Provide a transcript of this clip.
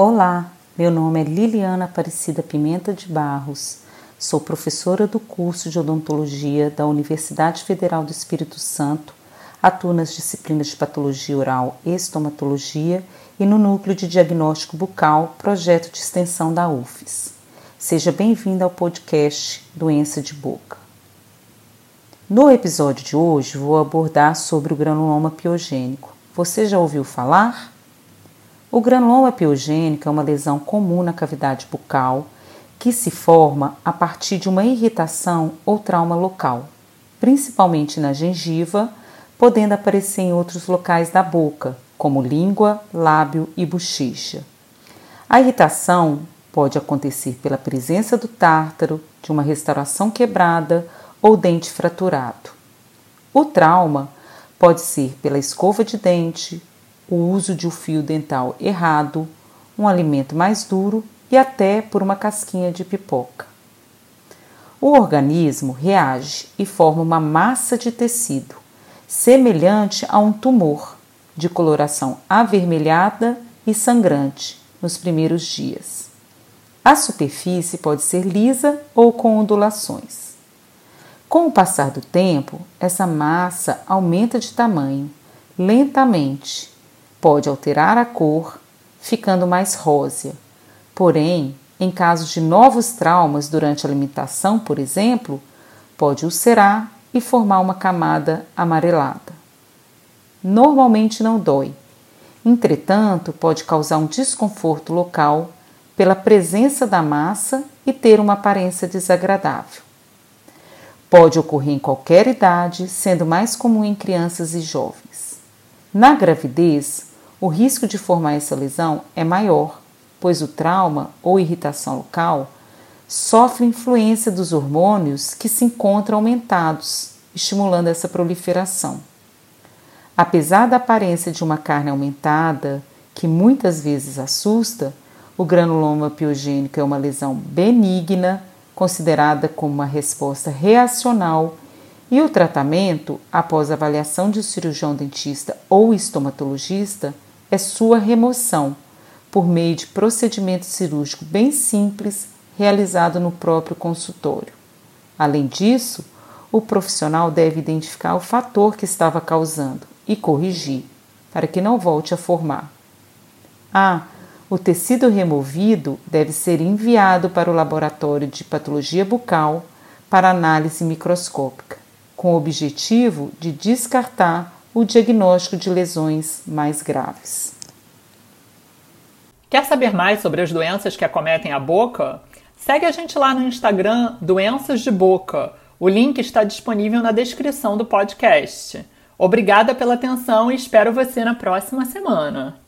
Olá, meu nome é Liliana Aparecida Pimenta de Barros. Sou professora do curso de odontologia da Universidade Federal do Espírito Santo. Atuo nas disciplinas de patologia oral e estomatologia e no núcleo de diagnóstico bucal, projeto de extensão da UFES. Seja bem-vinda ao podcast Doença de Boca. No episódio de hoje vou abordar sobre o granuloma piogênico. Você já ouviu falar? O granuloma piogênico é uma lesão comum na cavidade bucal que se forma a partir de uma irritação ou trauma local, principalmente na gengiva, podendo aparecer em outros locais da boca, como língua, lábio e bochecha. A irritação pode acontecer pela presença do tártaro, de uma restauração quebrada ou dente fraturado. O trauma pode ser pela escova de dente, o uso de um fio dental errado, um alimento mais duro e até por uma casquinha de pipoca. O organismo reage e forma uma massa de tecido, semelhante a um tumor, de coloração avermelhada e sangrante nos primeiros dias. A superfície pode ser lisa ou com ondulações. Com o passar do tempo, essa massa aumenta de tamanho lentamente, pode alterar a cor, ficando mais rósea. Porém, em casos de novos traumas durante a alimentação, por exemplo, pode ulcerar e formar uma camada amarelada. Normalmente não dói, entretanto, pode causar um desconforto local pela presença da massa e ter uma aparência desagradável. Pode ocorrer em qualquer idade, sendo mais comum em crianças e jovens. Na gravidez, o risco de formar essa lesão é maior, pois o trauma ou irritação local sofre influência dos hormônios que se encontram aumentados, estimulando essa proliferação. Apesar da aparência de uma carne aumentada, que muitas vezes assusta, o granuloma piogênico é uma lesão benigna, considerada como uma resposta reacional, e o tratamento, após avaliação de cirurgião dentista ou estomatologista, é sua remoção por meio de procedimento cirúrgico bem simples realizado no próprio consultório. Além disso, o profissional deve identificar o fator que estava causando e corrigir, para que não volte a formar. Ah, o tecido removido deve ser enviado para o laboratório de patologia bucal para análise microscópica, com o objetivo de descartar o diagnóstico de lesões mais graves. Quer saber mais sobre as doenças que acometem a boca? Segue a gente lá no Instagram Doenças de Boca. O link está disponível na descrição do podcast. Obrigada pela atenção e espero você na próxima semana.